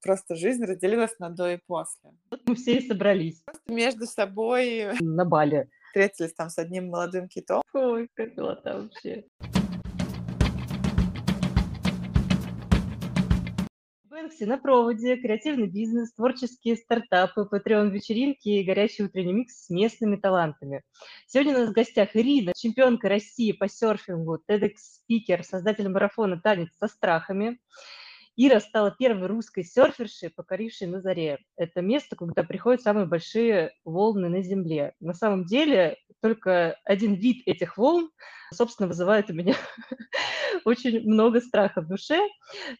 просто жизнь разделилась на до и после. Вот мы все и собрались. Просто между собой На Бали. встретились там с одним молодым китом. Ой, как милота вообще. Бэнкси на проводе, креативный бизнес, творческие стартапы, патреон-вечеринки и горячий утренний микс с местными талантами. Сегодня у нас в гостях Ирина, чемпионка России по серфингу, TEDx-спикер, создатель марафона «Танец со страхами». Ира стала первой русской серфершей, покорившей на заре. Это место, куда приходят самые большие волны на Земле. На самом деле, только один вид этих волн, собственно, вызывает у меня очень много страха в душе.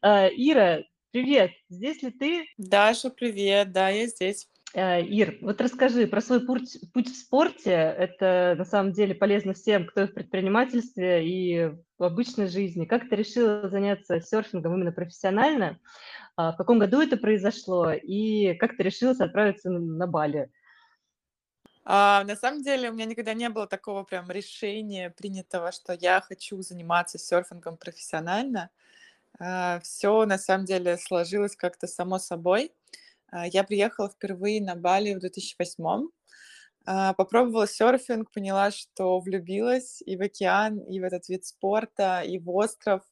А, Ира, привет! Здесь ли ты? Даша, привет, да, я здесь. А, Ир, вот расскажи про свой путь, путь в спорте. Это на самом деле полезно всем, кто в предпринимательстве и в обычной жизни. Как ты решила заняться серфингом именно профессионально? А, В каком году это произошло? И как ты решилась отправиться на Бали? А, на самом деле у меня никогда не было такого прям решения принятого, что я хочу заниматься серфингом профессионально. Все на самом деле сложилось как-то само собой. А, Я приехала впервые на Бали в 2008 А, Попробовала серфинг, поняла, что влюбилась и в океан, и в этот вид спорта, и в остров,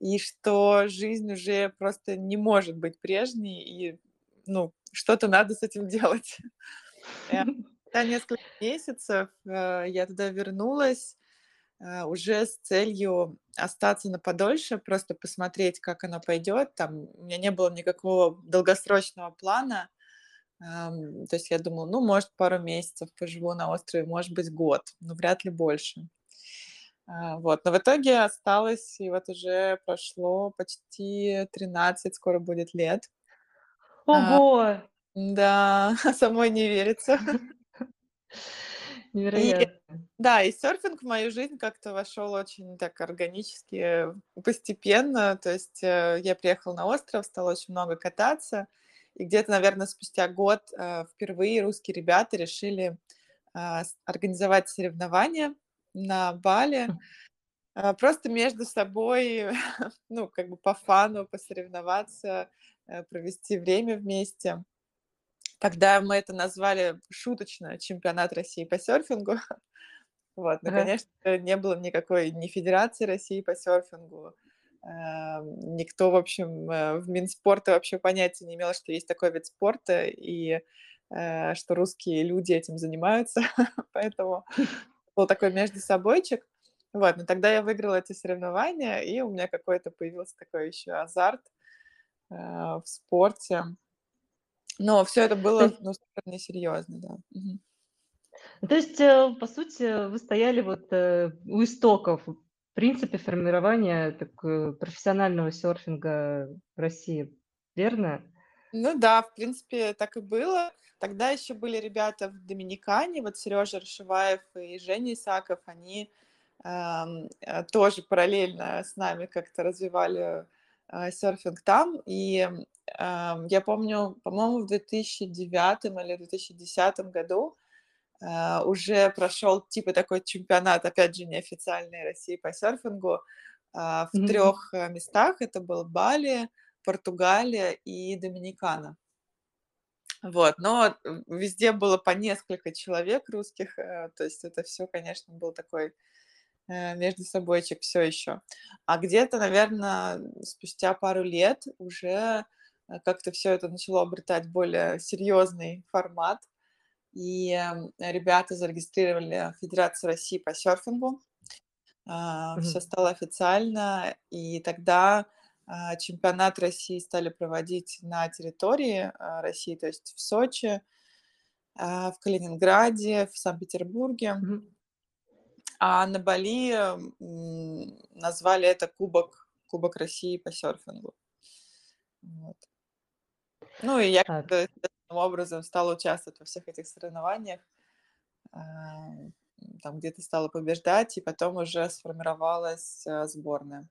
и что жизнь уже просто не может быть прежней, и ну, что-то надо с этим делать. Э, Спустя несколько месяцев э, я туда вернулась э, уже с целью остаться на подольше, просто посмотреть, как оно пойдет. Там у меня не было никакого долгосрочного плана. То есть я думала, ну, может, пару месяцев поживу на острове, может быть, год, но вряд ли больше. А, Вот. Но в итоге осталось, и вот уже прошло почти 13, скоро будет лет. А, Ого! Да, самой не верится. И Невероятно. да, и серфинг в мою жизнь как-то вошел очень так органически, постепенно. То есть э, я приехала на остров, стала очень много кататься. И где-то, наверное, спустя год э, впервые русские ребята решили а, организовать соревнования на Бали. М. а, Просто между собой, ну, как бы по фану, посоревноваться, э, провести время вместе. Тогда мы это назвали шуточно чемпионат России по серфингу. Вот, но, Ага. конечно, не было никакой ни Федерации России по серфингу, эм, никто, в общем, э, в Минспорте вообще понятия не имел, что есть такой вид спорта и э, что русские люди этим занимаются, поэтому был такой между собойчик. Вот, но тогда я выиграла эти соревнования, и у меня какой-то появился такой еще азарт э, в спорте. Но все это То было, есть ну, супер несерьезно, да. Ну, то есть, э, по сути, вы стояли вот э, у истоков, в принципе, формирования так, э, профессионального серфинга в России, верно? Ну да, в принципе, так и было. Тогда еще были ребята в Доминикане, вот Сережа Рашиваев и Женя Исаков, они ам, э, тоже параллельно с нами как-то развивали э, серфинг там. И я помню, по-моему, в 2009 или 2010 году э, уже прошел типа такой чемпионат, опять же, неофициальной России по серфингу а, в Мгм. трех э, местах. Это был Бали, Португалия и Доминикана. Вот, но везде было по несколько человек русских, э, то есть это все, конечно, был такой э, между собойчик все еще. А где-то, наверное, спустя пару лет уже как-то все это начало обретать более серьезный формат, и э, ребята зарегистрировали Федерацию России по серфингу, все Мгм. стало официально, и тогда а, чемпионат России стали проводить на территории а, России, то есть в Сочи, а, в Калининграде, в Санкт-Петербурге. Мгм. А на Бали назвали это Кубок, Кубок России по серфингу. Вот. Ну и я Так. как-то естественным образом стала участвовать во всех этих соревнованиях. а, Там где-то стала побеждать, и потом уже сформировалась а, сборная.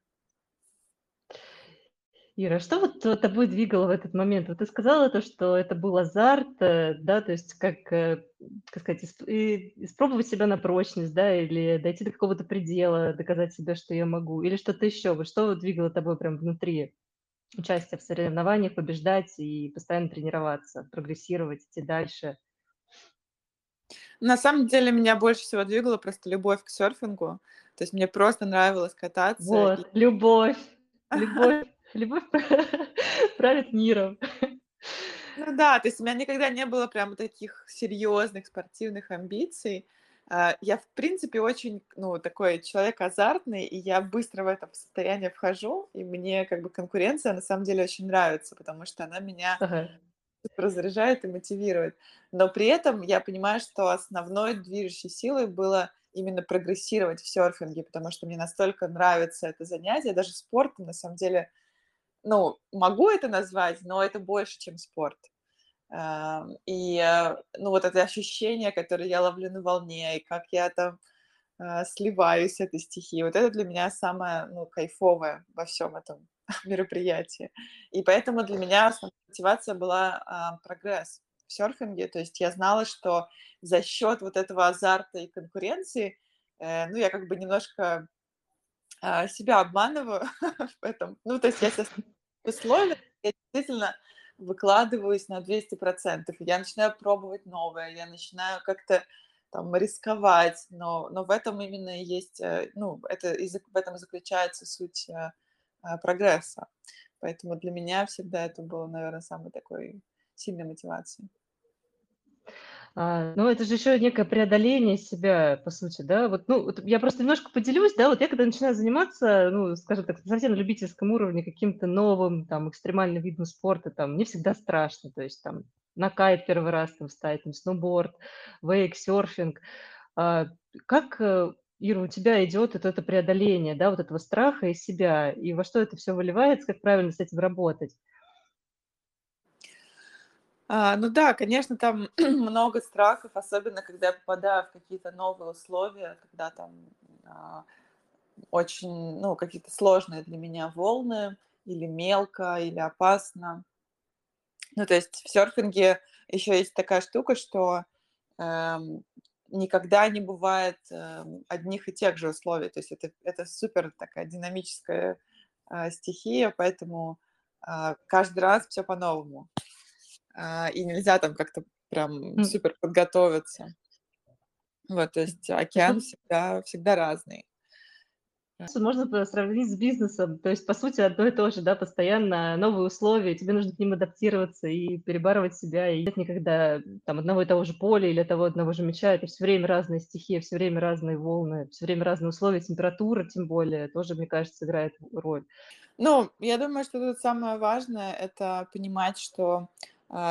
Ира, а что вот тобой двигало в этот момент? Вот ты сказала то, что это был азарт, э, да, то есть как, э, как сказать, испробовать себя на прочность, да, или дойти до какого-то предела, доказать себе, что я могу, или что-то еще. Вот что двигало тобой прям внутри? Участие в соревнованиях, побеждать и постоянно тренироваться, прогрессировать, идти дальше? На самом деле меня больше всего двигала просто любовь к серфингу. То есть мне просто нравилось кататься и Вот, любовь, любовь, любовь правит миром. Ну да, то есть у меня никогда не было прям таких серьезных спортивных амбиций. А, я, в принципе, очень, ну, такой человек азартный, и я быстро в это состояние вхожу, и мне как бы конкуренция на самом деле очень нравится, потому что она меня Ага. разряжает и мотивирует. Но при этом я понимаю, что основной движущей силой было именно прогрессировать в серфинге, потому что мне настолько нравится это занятие, даже спортом на самом деле, ну, могу это назвать, но это больше, чем спорт. И, э, ну, вот это ощущение, которое я ловлю на волне, и как я там, а, сливаюсь этой стихией, вот это для меня самое, ну, кайфовое во всем этом мероприятии. И поэтому для меня основная мотивация была, прогресс в серфинге. То есть я знала, что за счет вот этого азарта и конкуренции, э, ну, я как бы немножко, себя обманываю в этом. Ну, то есть я себя условия, я действительно выкладываюсь на 200%. И я начинаю пробовать новое, я начинаю как-то там рисковать, но, но в этом именно есть, э, ну, это, в этом и заключается суть э, э, прогресса. Поэтому для меня всегда это было, наверное, самой такой сильной мотивацией. А, ну, это же еще некое преодоление себя, по сути, да. Вот, ну, вот я просто немножко поделюсь, да, вот я когда начинаю заниматься, ну, скажем так, совсем на любительском уровне каким-то новым, там, экстремальным видом спорта, там, мне всегда страшно, то есть, там, на кайт первый раз там встать, там, сноуборд, вейк, серфинг. А, как, э, Ира, у тебя идет вот это преодоление, да, вот этого страха из себя, и во что это все выливается, как правильно с этим работать? А, ну да, конечно, там много страхов, особенно когда я попадаю в какие-то новые условия, когда там а, очень, ну, какие-то сложные для меня волны, или мелко, или опасно. Ну, то есть в серфинге еще есть такая штука, что эм, никогда не бывает эм, одних и тех же условий. То есть это, это супер такая динамическая а, стихия, поэтому а, каждый раз все по-новому. А, и нельзя там как-то прям супер подготовиться. Вот, то есть океан всегда, всегда разный. Можно сравнить с бизнесом. То есть, по сути, одно и то же, да, постоянно новые условия, тебе нужно к ним адаптироваться и перебарывать себя. И нет никогда там одного и того же поля или того одного же мяча. Это все время разные стихии, все время разные волны, все время разные условия, температура тем более тоже, мне кажется, играет роль. Ну, я думаю, что тут самое важное- это понимать, что,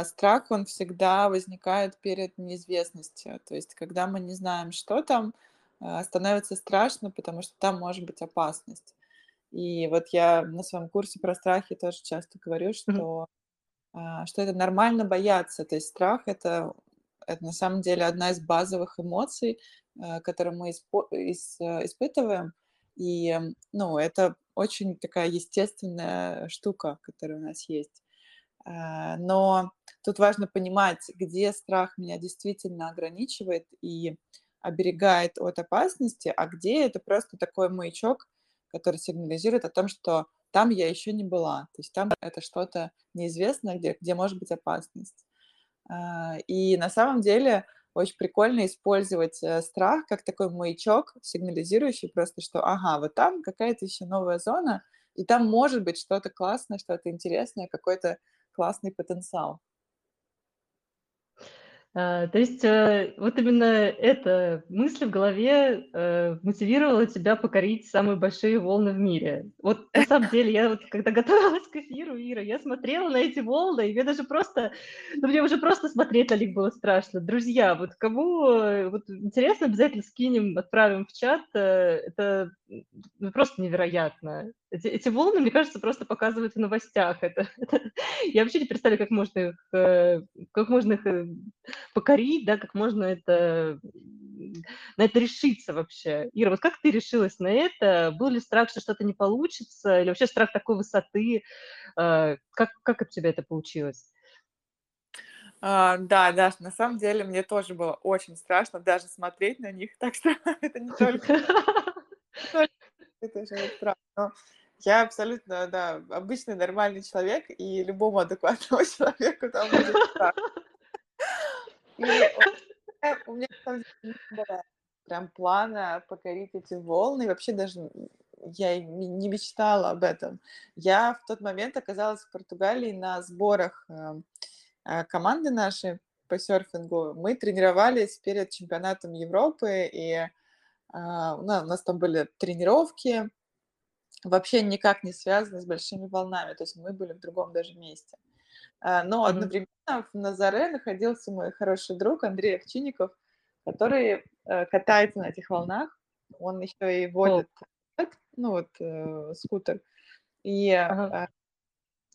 страх, он всегда возникает перед неизвестностью. То есть когда мы не знаем, что там, а, становится страшно, потому что там может быть опасность. И вот я на своем курсе про страхи тоже часто говорю, что а, что это нормально бояться. То есть страх- это это на самом деле одна из базовых эмоций, которые мы испо ис э, испытываем. И, ну, это очень такая естественная штука, которая у нас есть. А, но тут важно понимать, где страх меня действительно ограничивает и оберегает от опасности, а где это просто такой маячок, который сигнализирует о том, что там я еще не была. То есть там это что-то неизвестное, где, где может быть опасность. А, И на самом деле очень прикольно использовать э, страх как такой маячок, сигнализирующий просто, что ага, вот там какая-то еще новая зона, и там может быть что-то классное, что-то интересное, какой-то классный потенциал. А, то есть, э, вот именно эта мысль в голове, э, мотивировала тебя покорить самые большие волны в мире. Вот на самом деле я вот когда готовилась к эфиру, Ира, я смотрела на эти волны, и мне даже просто, ну, мне уже просто смотреть на них было страшно. Друзья, вот кому, э, вот интересно, обязательно скинем, отправим в чат. Это, ну, просто невероятно. Эти эти волны, мне кажется, просто показывают в новостях. Это это я вообще не представляю, как можно их, э, как можно их, э, покорить, да, как можно это, на это решиться вообще. Ира, вот как ты решилась на это? Был ли страх, что что-то не получится, или вообще страх такой высоты? Э, как как у тебя это получилось? А, да, да, на самом деле мне тоже было очень страшно даже смотреть на них, так что это не только, это же правда. Я абсолютно, да, обычный нормальный человек, и любому адекватному человеку там будет так. У меня, не было прям плана покорить эти волны, и вообще даже я не мечтала об этом. Я в тот момент оказалась в Португалии на сборах эм, э, команды нашей по серфингу. Мы тренировались перед чемпионатом Европы, и ну, у нас там были тренировки, вообще никак не связаны с большими волнами, то есть мы были в другом даже месте. А, но одновременно в Назаре находился мой хороший друг Андрей Овчинников, который э, катается на этих волнах. Он еще и водит, О. ну вот, э, скутер. И ага.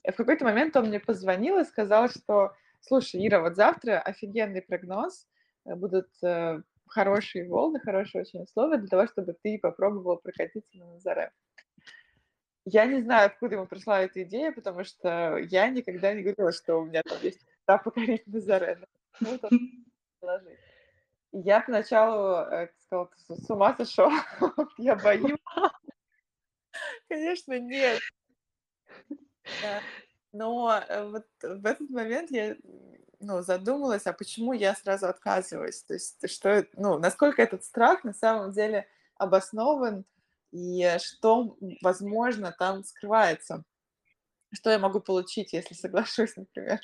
э, в какой-то момент он мне позвонил и сказал, что, слушай, Ира, вот завтра офигенный прогноз, э, будут э, хорошие волны, хорошие очень условия для того, чтобы ты попробовал прокатиться на Назаре. Я не знаю, откуда ему пришла эта идея, потому что я никогда не говорила, что у меня там есть мечта покорить Назаре. Ну, я поначалу э, сказала, ты с ума сошел, я боюсь. Конечно, нет. Но э, вот в этот момент я ну, задумалась, а почему я сразу отказываюсь? То есть, что, ну, насколько этот страх на самом деле обоснован, и что, возможно, там скрывается. Что я могу получить, если соглашусь, например.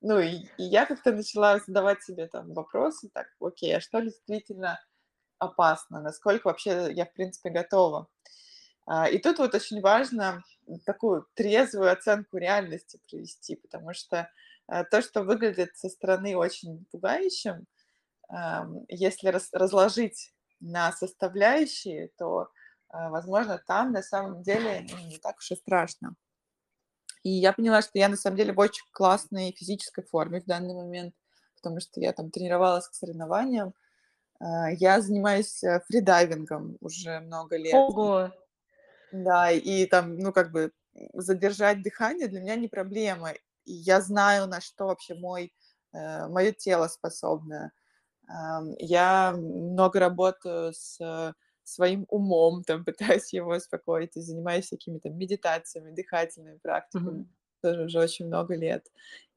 Ну, и, и я как-то начала задавать себе там вопросы, так, окей, а что действительно опасно? Насколько вообще я, в принципе, готова? А, и тут вот очень важно такую трезвую оценку реальности провести, потому что Э, то, что выглядит со стороны очень пугающим, если разложить на составляющие, то, возможно, там на самом деле ну, не так уж и страшно. И я поняла, что я на самом деле в очень классной физической форме в данный момент, потому что я там тренировалась к соревнованиям. Э, я занимаюсь фридайвингом уже много лет. Ого! Да, и там, ну, как бы задержать дыхание для меня не проблема и я знаю, на что вообще мой, э, мое тело способно. Я много работаю с своим умом, там, пытаюсь его успокоить, и занимаюсь всякими там медитациями, дыхательными практиками, mm-hmm. тоже уже очень много лет.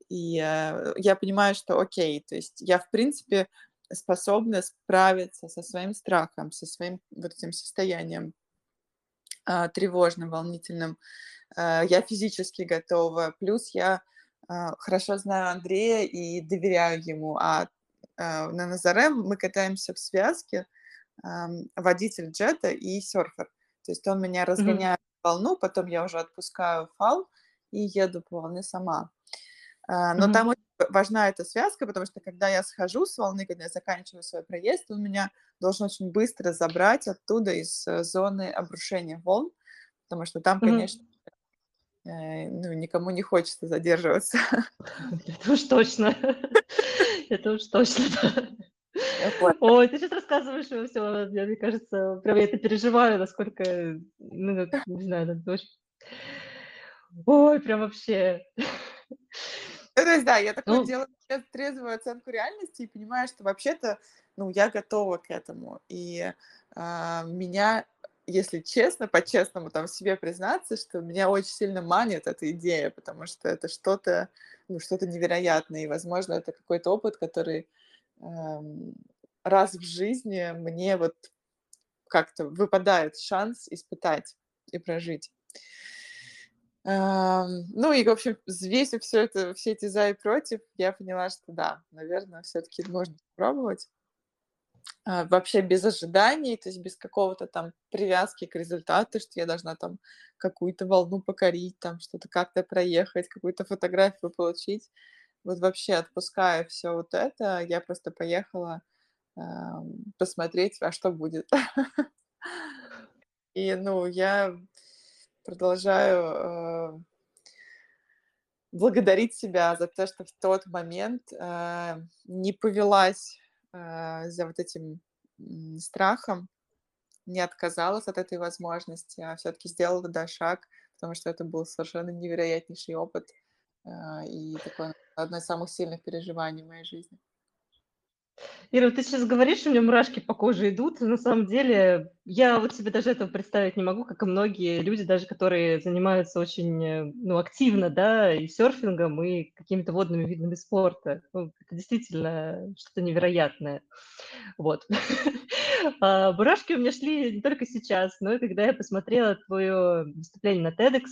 И э, я понимаю, что окей, то есть я, в принципе, способна справиться со своим страхом, со своим вот этим состоянием э, тревожным, волнительным. Э, я физически готова, плюс я а, хорошо знаю Андрея и доверяю ему. А, а на Назаре мы катаемся в связке, водитель джета и серфер. То есть он меня разгоняет mm-hmm. волну, потом я уже отпускаю фал и еду по волне сама. А, но mm-hmm. там очень важна эта связка, потому что когда я схожу с волны, когда я заканчиваю свой проезд, он меня должен очень быстро забрать оттуда из э, зоны обрушения волн, потому что там, mm-hmm. конечно, Э, ну, никому не хочется задерживаться. Это уж точно. Это уж точно, Ой, ты сейчас рассказываешь все, мне кажется, прям я это переживаю, насколько, ну, не знаю, это очень... Ой, прям вообще. Ну, то есть, да, я такое ну, делаю трезвую оценку реальности и понимаю, что вообще-то, ну, я готова к этому. И а, меня если честно, по-честному там себе признаться, что меня очень сильно манит эта идея, потому что это что-то, ну, что-то невероятное, и, возможно, это какой-то опыт, который раз в жизни мне вот как-то выпадает шанс испытать и прожить. Эм, ну и, в общем, взвесив все это, все эти за и против, я поняла, что да, наверное, все-таки нужно попробовать. А, вообще без ожиданий, то есть без какого-то там привязки к результату, что я должна там какую-то волну покорить, там что-то как-то проехать, какую-то фотографию получить. Вот вообще отпуская все вот это, я просто поехала э, посмотреть, а что будет. И, ну, я продолжаю э, благодарить себя за то, что в тот момент э, не повелась э, за вот этим страхом, не отказалась от этой возможности, а все-таки сделала туда шаг, потому что это был совершенно невероятнейший опыт и такое одно из самых сильных переживаний в моей жизни. Ира, ты сейчас говоришь, у меня мурашки по коже идут. На самом деле, я вот себе даже этого представить не могу, как и многие люди, даже которые занимаются очень э, ну, активно, да, и серфингом, и какими-то водными видами спорта. Ну, это действительно что-то невероятное. Вот. А, мурашки у меня шли не только сейчас, но и когда я посмотрела твое выступление на TEDx,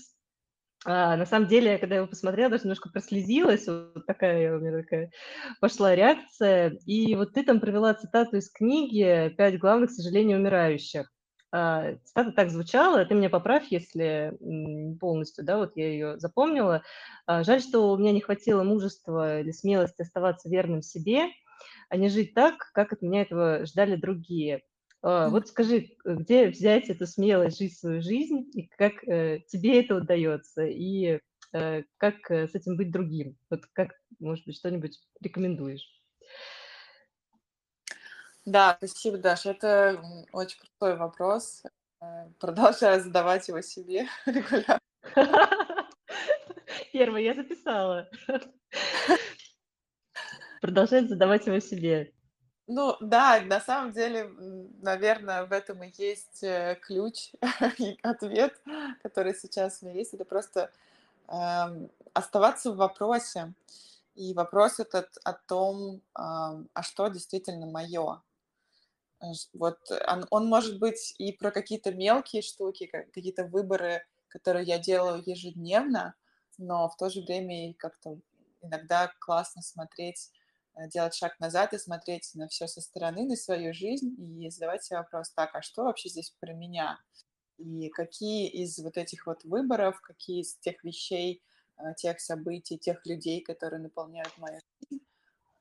а, на самом деле, когда я его посмотрела, даже немножко прослезилась, вот такая у меня такая пошла реакция. И вот ты там привела цитату из книги «Пять главных сожалений умирающих». А, цитата так звучала, ты меня поправь, если полностью, да, вот я ее запомнила. А, «Жаль, что у меня не хватило мужества или смелости оставаться верным себе, а не жить так, как от меня этого ждали другие. А, вот скажи, где взять эту смелость жить свою жизнь, и как э, тебе это удается, и э, как э, с этим быть другим? Вот как, может быть, что-нибудь рекомендуешь? Да, спасибо, Даша. Это очень крутой вопрос. Продолжаю задавать его себе регулярно. Первый я записала. Продолжать задавать его себе. Ну да, на самом деле, наверное, в этом и есть э, ключ и ответ, который сейчас у меня есть. Это просто эм, оставаться в вопросе. И вопрос этот о том, эм, а что действительно мое. Вот он, он может быть и про какие-то мелкие штуки, какие-то выборы, которые я делаю ежедневно, но в то же время и как-то иногда классно смотреть Э, делать шаг назад и смотреть на все со стороны, на свою жизнь и задавать себе вопрос, так, а что вообще здесь про меня? И какие из вот этих вот выборов, какие из тех вещей, э, тех событий, тех людей, которые наполняют мою жизнь,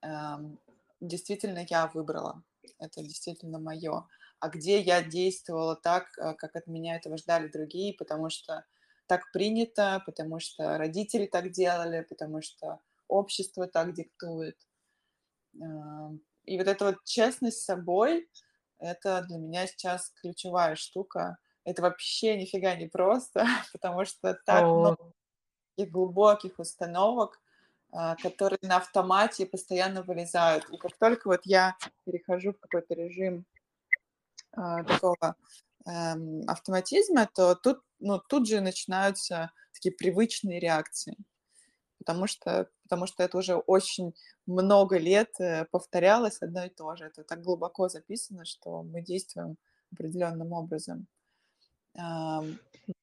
эм, действительно я выбрала. Это действительно мое. А где я действовала так, э, как от меня этого ждали другие, потому что так принято, потому что родители так делали, потому что общество так диктует. И вот эта вот честность с собой, это для меня сейчас ключевая штука. Это вообще нифига не просто, потому что так О. много глубоких установок, а, которые на автомате постоянно вылезают. И как только вот я перехожу в какой-то режим а, такого эм, автоматизма, то тут, ну, тут же начинаются такие привычные реакции потому что, потому что это уже очень много лет э, повторялось одно и то же. Это так глубоко записано, что мы действуем определенным образом.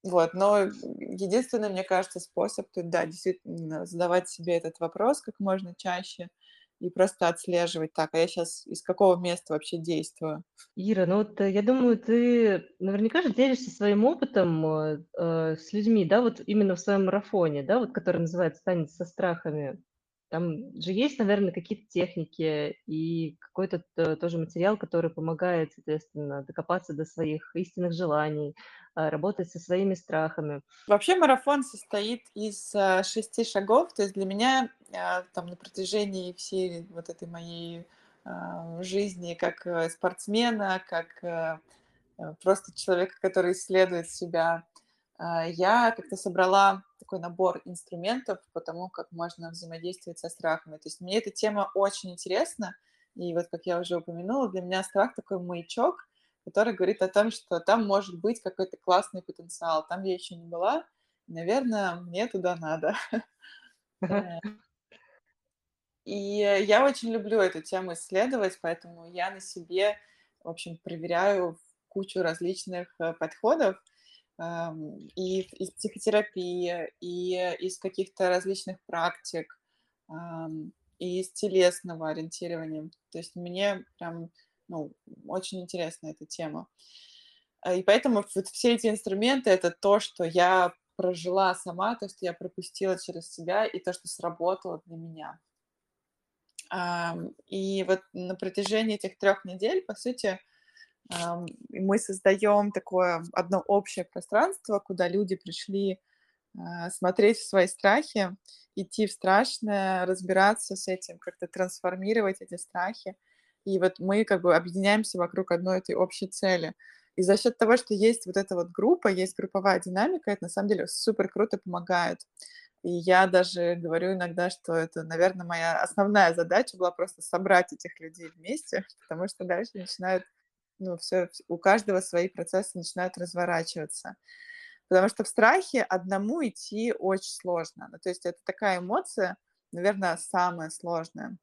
Вот, но единственный, мне кажется, способ да, действительно задавать себе этот вопрос как можно чаще – и просто отслеживать, так, а я сейчас из какого места вообще действую. Ира, ну вот э, я думаю, ты наверняка же делишься своим опытом э, э, с людьми, да, вот именно в своем марафоне, да, вот который называется «Танец со страхами». Там же есть, наверное, какие-то техники и какой-то тоже материал, который помогает, соответственно, докопаться до своих истинных желаний, работать со своими страхами. Вообще марафон состоит из шести шагов, то есть для меня там на протяжении всей вот этой моей жизни как э, спортсмена, как э, э, просто человека, который исследует себя, я как-то собрала такой набор инструментов по тому, как можно взаимодействовать со страхами. То есть мне эта тема очень интересна, и вот, как я уже упомянула, для меня страх такой маячок, который говорит о том, что там может быть какой-то классный потенциал. Там я еще не была, наверное, мне туда надо. Э, и я очень люблю эту тему исследовать, поэтому я на себе, в общем, проверяю кучу различных э, подходов, эм, и из психотерапии, и из каких-то различных практик, эм, и из телесного ориентирования. То есть мне прям ну, очень интересна эта тема. И поэтому вот все эти инструменты — это то, что я прожила сама, то, что я пропустила через себя, и то, что сработало для меня. И вот на протяжении этих трех недель, по сути, мы создаем такое одно общее пространство, куда люди пришли а, смотреть в свои страхи, идти в страшное, разбираться с этим, как-то трансформировать эти страхи. И вот мы как бы объединяемся вокруг одной этой общей цели. И за счет того, что есть вот эта вот группа, есть групповая динамика, это на самом деле супер круто помогает. И я даже говорю иногда, что это, наверное, моя основная задача была просто собрать этих людей вместе, потому что дальше начинают, ну, все, у каждого свои процессы начинают разворачиваться. Потому что в страхе одному идти очень сложно. Ну, то есть это такая эмоция, наверное, самая сложная.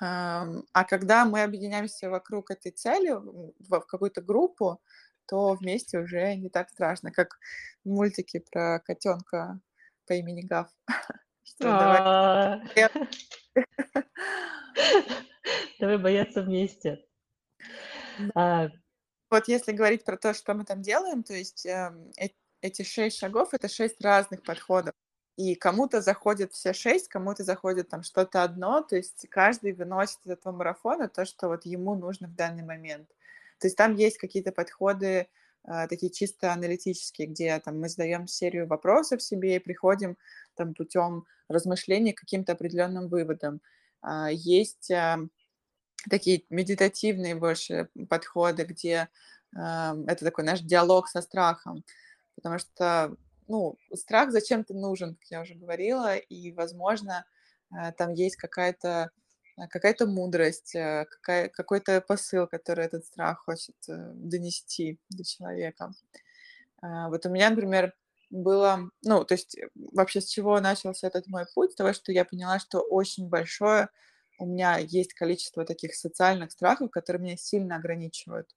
А когда мы объединяемся вокруг этой цели, в какую-то группу, то вместе уже не так страшно, как в мультике про котенка по имени Гав. А. Давай бояться вместе. А. Вот если говорить про то, что мы там делаем, то есть эм, эти шесть шагов — это шесть разных подходов. И кому-то заходит все шесть, кому-то заходит там что-то одно, то есть каждый выносит из этого марафона то, что вот ему нужно в данный момент. То есть там есть какие-то подходы э, такие чисто аналитические, где там мы задаем серию вопросов себе и приходим там путем размышлений к каким-то определенным выводам. Э, есть э, такие медитативные больше подходы, где это такой наш диалог со страхом, потому что ну, страх зачем-то нужен, как я уже говорила, и, возможно, там есть какая-то какая-то мудрость, э, какая, какой-то посыл, который этот страх хочет донести до человека. Вот у меня, например, было, ну, то есть вообще с чего начался этот мой путь? С того, что я поняла, что очень большое у меня есть количество таких социальных страхов, которые меня сильно ограничивают.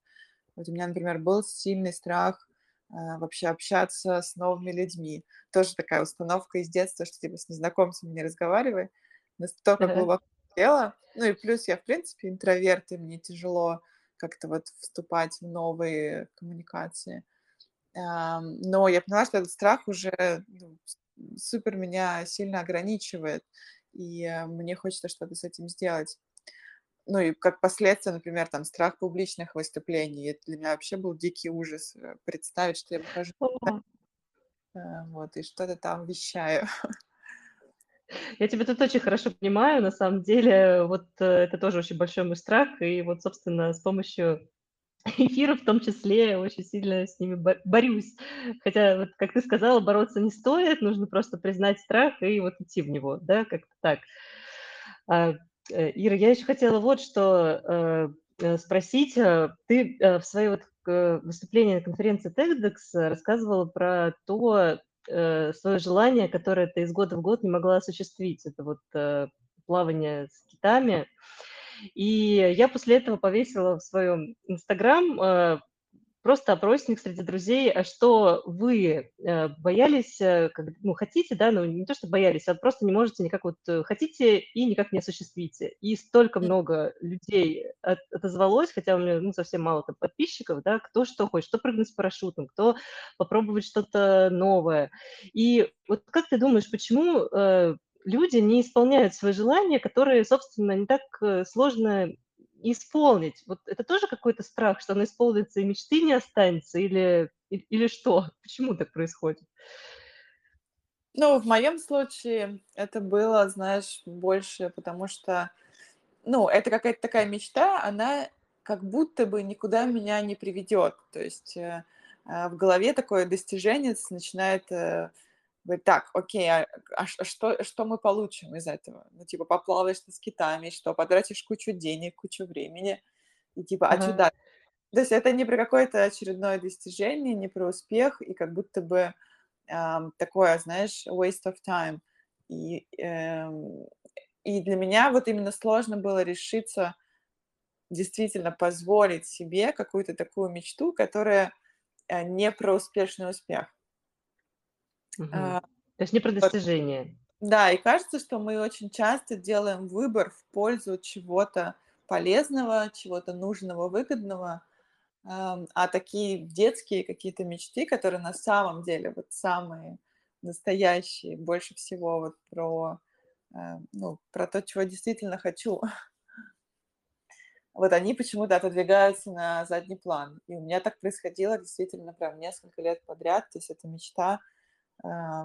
Вот у меня, например, был сильный страх а, вообще общаться с новыми людьми. Тоже такая установка из детства, что типа с незнакомцами не разговаривай. Настолько глубоко дело. Ну и плюс я, в принципе, интроверт, и мне тяжело как-то вот вступать в новые коммуникации. Но я поняла, что этот страх уже ну, супер меня сильно ограничивает, и э, мне хочется что-то с этим сделать ну и как последствие, например, там страх публичных выступлений. Это для меня вообще был дикий ужас э, представить, что я выхожу э, вот, и что-то там вещаю. я тебя тут очень хорошо понимаю. На самом деле, вот э, это тоже очень большой мой страх. И вот, собственно, с помощью эфира в том числе очень сильно с ними бо- борюсь. Хотя, вот, как ты сказала, бороться не стоит, нужно просто признать страх и вот идти в него, да, как-то так. А, Э, Ира, я еще хотела вот что э, спросить. Ты в своей вот выступлении на конференции TEDx рассказывала про то свое желание, которое ты из года в год не могла осуществить. Это вот плавание с китами. И я после этого повесила в своем Инстаграм просто опросник среди друзей, а что вы э, боялись, э, ну, хотите, да, ну, не то, что боялись, а просто не можете никак вот, э, хотите и никак не осуществите. И столько много людей от, отозвалось, хотя у меня, ну, совсем мало там подписчиков, да, кто что хочет, кто прыгнуть с парашютом, кто попробовать что-то новое. И вот как ты думаешь, почему люди не исполняют свои желания, которые, собственно, не так сложно исполнить. Вот это тоже какой-то страх, что она исполнится и мечты не останется, или, или что? Почему так происходит? Ну, в моем случае это было, знаешь, больше, потому что, ну, это какая-то такая мечта, она как будто бы никуда меня не приведет. То есть э, э, в голове такое достижение начинает э, Говорит, так, окей, а, а, что, что мы получим из этого? Ну, типа, поплаваешь ты с китами, что, потратишь кучу денег, кучу времени, и типа, а сюда? То есть это не про какое-то очередное достижение, не про успех, и как будто бы эм, такое, знаешь, waste of time. И, эм, и для меня вот именно сложно было решиться действительно позволить себе какую-то такую мечту, которая э, не про успешный успех. Мгм. А, То есть не про достижение. Да, и кажется, что мы очень часто делаем выбор в пользу чего-то полезного, чего-то нужного, выгодного, а такие детские какие-то мечты, которые на самом деле вот самые настоящие, больше всего вот про, э, ну, про то, чего действительно хочу, вот они почему-то отодвигаются на задний план. И у меня так происходило действительно прям несколько лет подряд. То есть эта мечта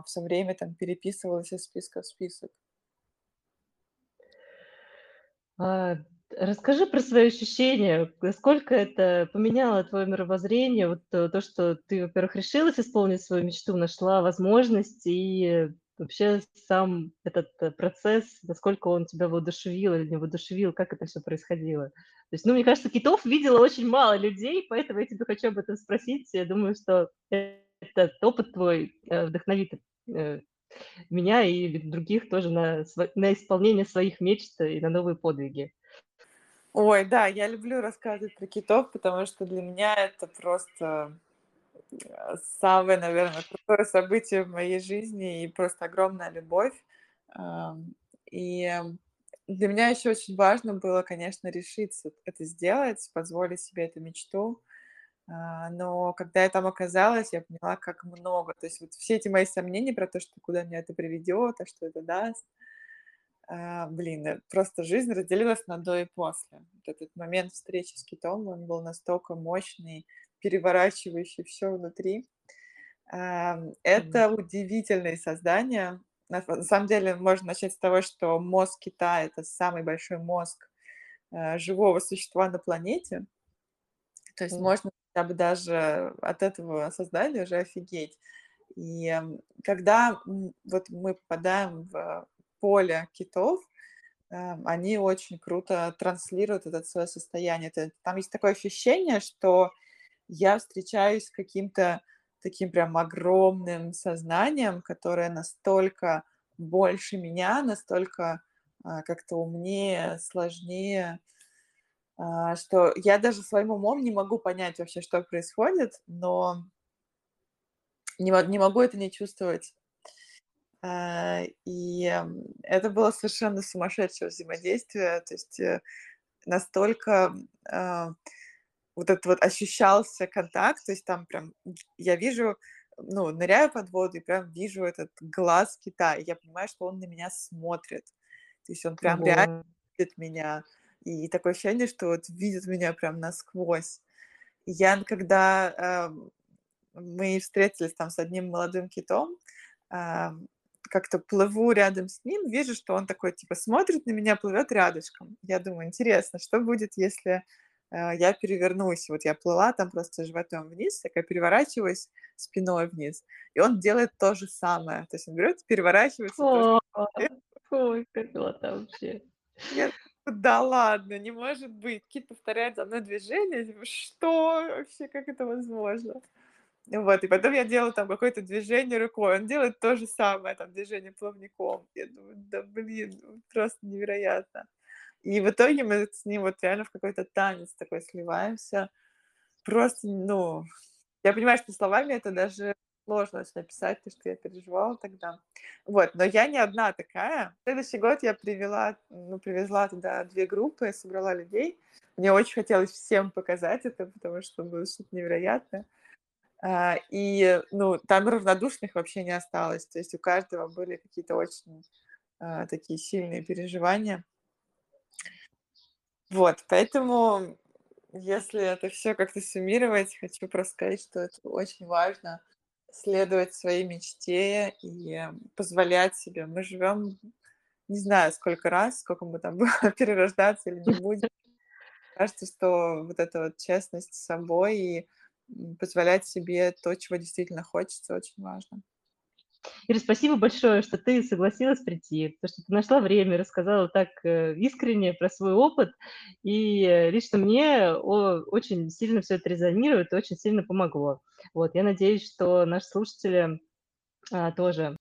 все время там переписывалась из списка в список. А, расскажи про свои ощущения. Насколько это поменяло твое мировоззрение? Вот э, то, что ты, во-первых, решилась исполнить свою мечту, нашла возможность и вообще сам этот, э, процесс, насколько он тебя воодушевил или не воодушевил, как это всё происходило? То есть, ну, мне кажется, китов видело очень мало людей, поэтому я тебя хочу об этом спросить. Я думаю, что этот опыт твой, э, вдохновит, э, меня и других тоже на на исполнение своих мечт и на новые подвиги. Ой, да, я люблю рассказывать про китов, потому что для меня это просто, э, самое, наверно, крутое событие в моей жизни и просто огромная любовь. И для меня ещё очень важно было, конечно, решиться это сделать, позволить себе эту мечту. А, но когда я там оказалась, я поняла, как много. То есть вот все эти мои сомнения про то, что куда меня это приведёт, а что это даст. А, блин, э, просто жизнь разделилась на до и после. Вот этот момент встречи с китом, он был настолько мощный, переворачивающий всё внутри. Ам, это Конечно. удивительные создания. На самом деле можно начать с того, что мозг кита- это самый большой мозг, э, живого существа на планете. То есть О. можно бы даже от этого создания уже офигеть. И когда, вот мы попадаем в поле китов, эм, они очень круто транслируют это своё состояние. Там есть такое ощущение, что я встречаюсь с каким-то таким прям огромным сознанием, которое настолько больше меня, настолько, а, как-то умнее, сложнее, что я даже своим умом не могу понять вообще, что происходит, но не не могу это не чувствовать. А, и, это было совершенно сумасшедшее взаимодействие. То есть, э, настолько, а, вот этот вот ощущался контакт, то есть там прям я вижу, ну, ныряю под воду и прям вижу этот глаз кита, и я понимаю, что он на меня смотрит. То есть он прям реально Ого. видит меня. И такое ощущение, что вот видит меня прям насквозь. И я, когда, ам, мы встретились там с одним молодым китом, ам, как-то плыву рядом с ним, вижу, что он такой типа смотрит на меня, плывёт рядышком. Я думаю: "Интересно, что будет, если, э, я перевернусь?" Вот я плыла там просто животом вниз, такая переворачиваюсь спиной вниз, и он делает то же самое. То есть он берёт, переворачивается О, ой, как милота вообще. Я да ладно, не может быть. Кит повторяет за мной движение. Что вообще, как это возможно? Вот, и потом я делаю там какое-то движение рукой, он делает то же самое, там движение плавником. Я думаю: "Да блин, ну просто невероятно". И в итоге мы с ним вот реально в какой-то танец такой сливаемся. Просто, ну, я понимаю, что словами это даже сложно очень описать то, что я переживала тогда. Вот, но я не одна такая. В следующий год я привела, ну, привезла туда 2 группы, собрала людей. Мне очень хотелось всем показать это, потому что было что-то невероятное. А, и, ну, там равнодушных вообще не осталось. То есть у каждого были какие-то очень, а, такие сильные переживания. Вот, поэтому, если это всё как-то суммировать, хочу просто сказать, что это очень важно- следовать своей мечте и позволять себе. Мы живём не знаю сколько раз, сколько мы там будем перерождаться или не будем. Кажется, что вот эта вот честность с собой и, позволять себе то, чего действительно хочется, очень важно. Ира, спасибо большое, что ты согласилась прийти, то, что ты нашла время, рассказала так, э, искренне про свой опыт. И лично мне очень сильно всё это резонирует очень сильно помогло. Вот, я надеюсь, что наши слушатели, а, тоже